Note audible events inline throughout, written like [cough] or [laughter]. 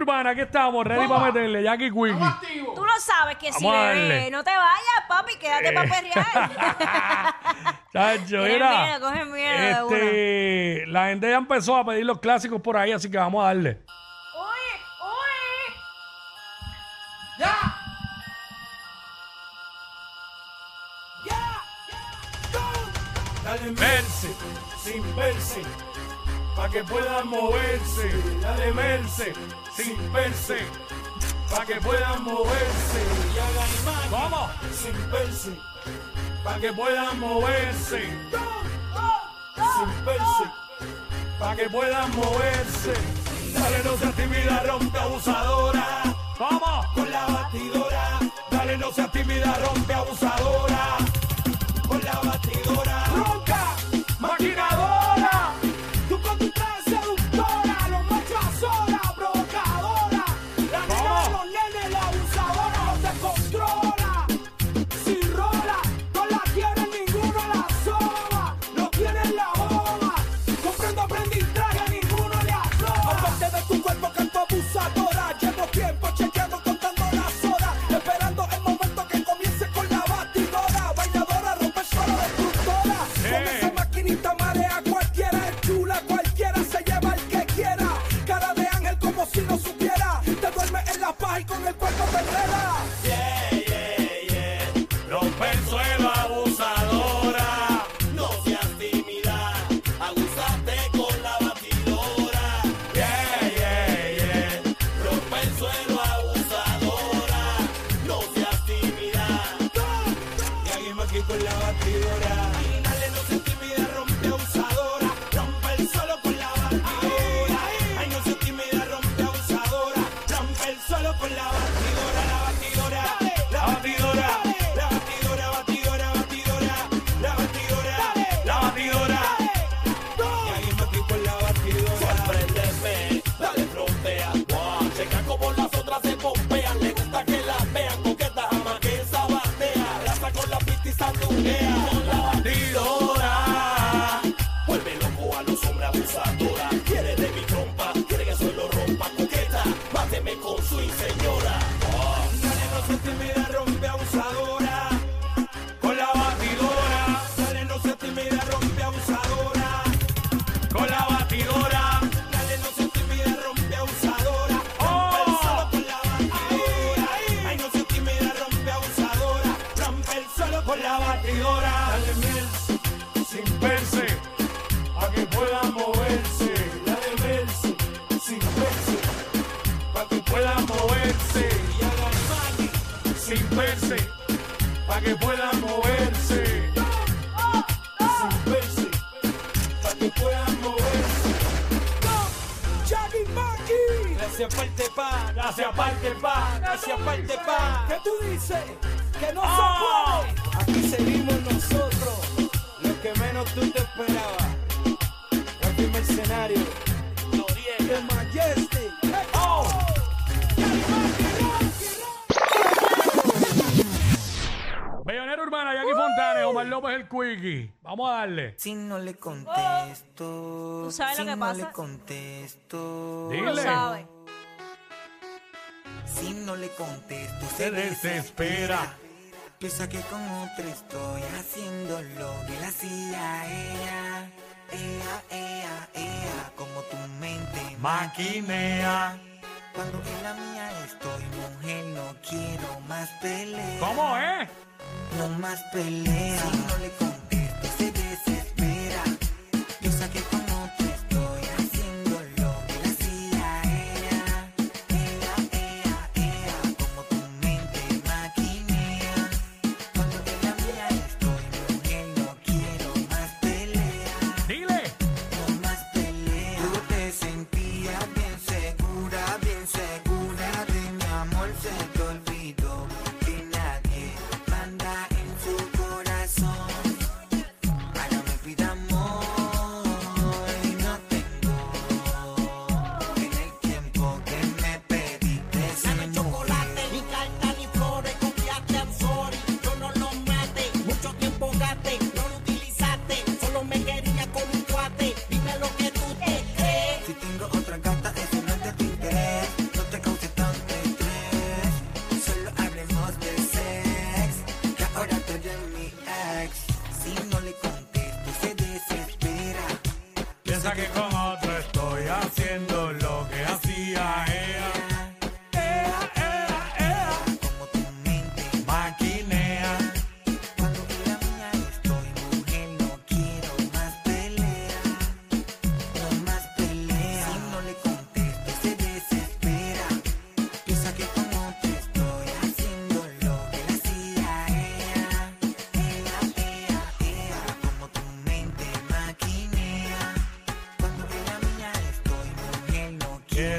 Urbana, aquí estamos, ready para meterle, Jackie Quickie. Tú lo sabes que si Vamos a bebé, darle. no te vayas, papi, quédate para perrear. [laughs] Chacho, Coge mira. miedo, coge miedo de Este, la gente ya empezó a pedir los clásicos por ahí, así que vamos a darle. ¡Uy! ¡Uy! ¡Ya! Dale verse, sin verse, pa' que puedan moverse. Dale verse, sin verse, pa' que puedan moverse. Y hagan imagen, ¿Cómo? sin verse, pa' que puedan moverse. Sin verse, pa' que puedan moverse. Dale, no seas tímida, rompe abusadora ¿Cómo? con la batidora. Dale, no seas tímida, rompe abusadora. Que puedan moverse. Sin verse, pa' que puedan moverse. Johnny Maki. Gracias parte pa, gracias parte pa, gracias parte pa. ¿Qué tú dices? Que no se puede. Aquí seguimos nosotros, lo que menos tú te esperabas. Aquí mercenario, López el Quickie. Vamos a darle. Si no le contesto, ¿Tú sabes si lo que no pasa? le contesto, Tú Dile. sabes. si no le contesto, Se se desespera. Piensa que con otro estoy haciendo lo que la hacía ella, ella, ella, ella, como tu mente Maquinea. Cuando en la mía estoy, mujer, no quiero más pelea. ¿Cómo es? No más pelea. Si no le contesto, se desespera.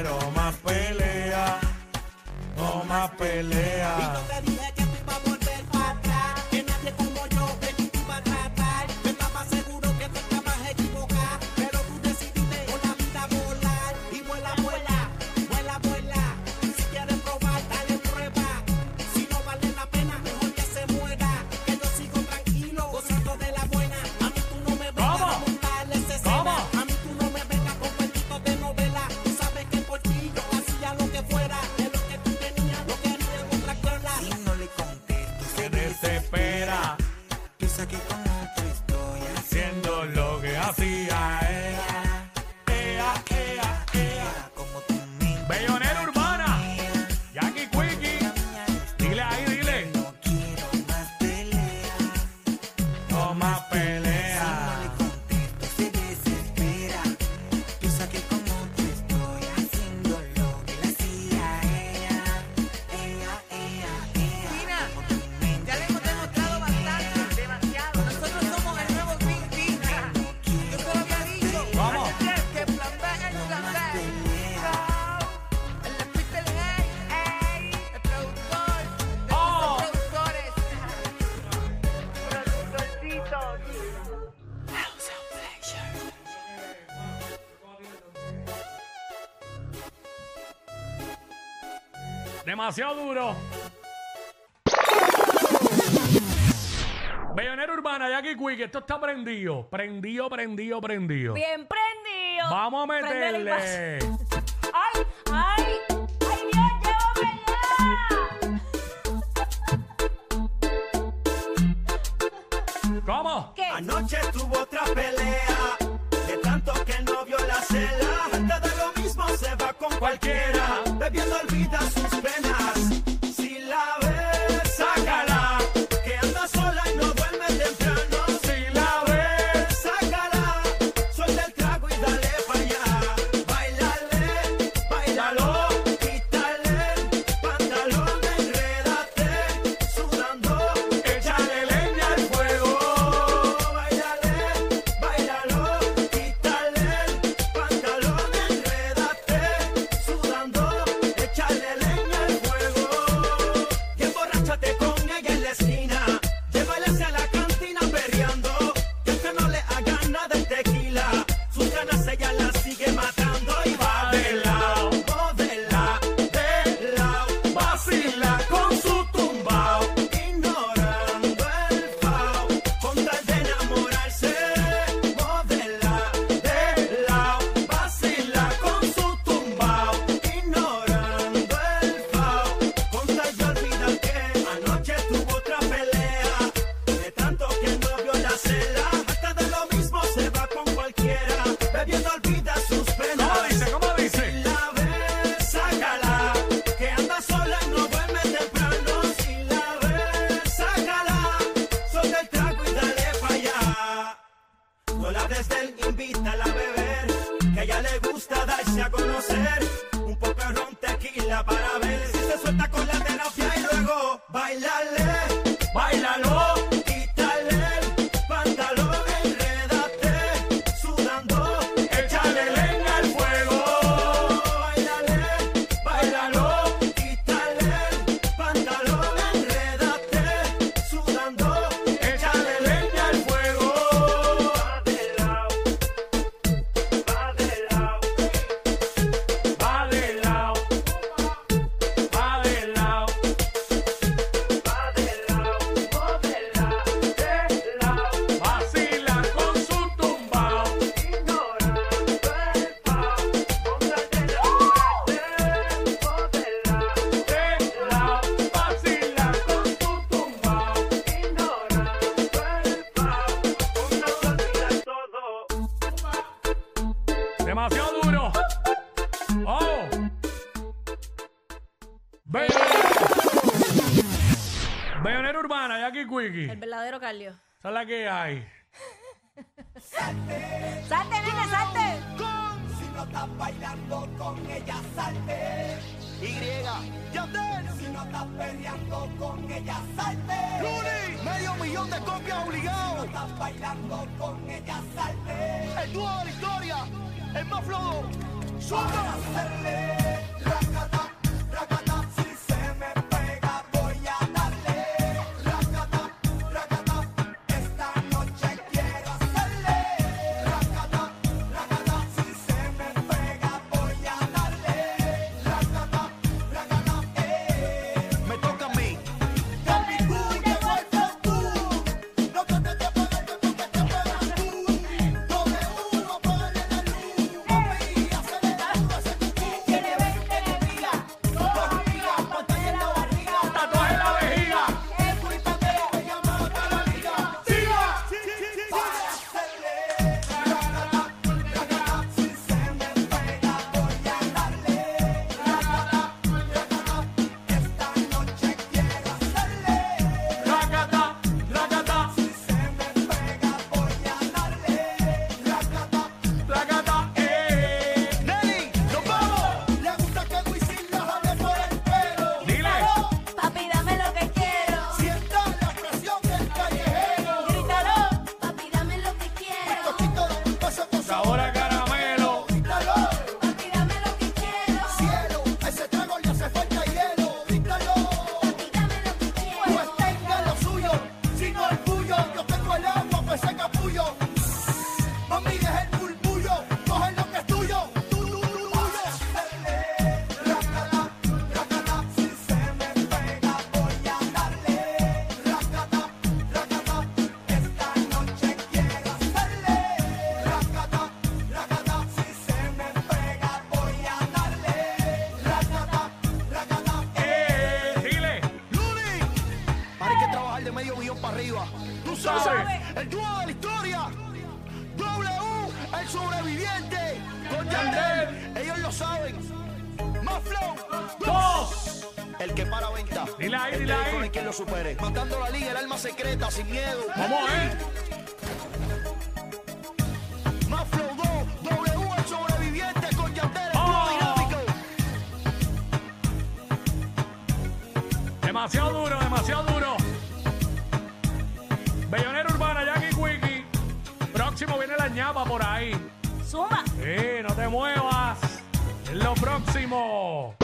quiero más, pero... Demasiado duro. Bellonera Urbana, Jackie Quick, esto está prendido. Prendido, prendido, prendido. Bien prendido. Vamos a meterle. Let's. No le hables del invítala a beber, que a ella le gusta darse a conocer. Un poco de ron tequila para ver si se suelta con la terapia y luego bailarle, bailalo. Esa es la que hay. Salte, Salte, nene, salte. con- si no estás bailando con ella, salte. Y, Yandel, Si no estás peleando con ella, salte. Luni, medio millón de copias obligado. Estás bailando con ella, salte. El dúo de la historia, el más flojo. Suelta. Para hacerle supere. Matando la liga, el alma secreta, sin miedo. ¿Cómo es? Más flow 2, W el sobreviviente con Oh. dinámico. Demasiado duro, demasiado duro. Bellonera Urbana, Jackie Quickie. Próximo viene la ñapa por ahí. Suma. Sí, no te muevas. Es lo próximo.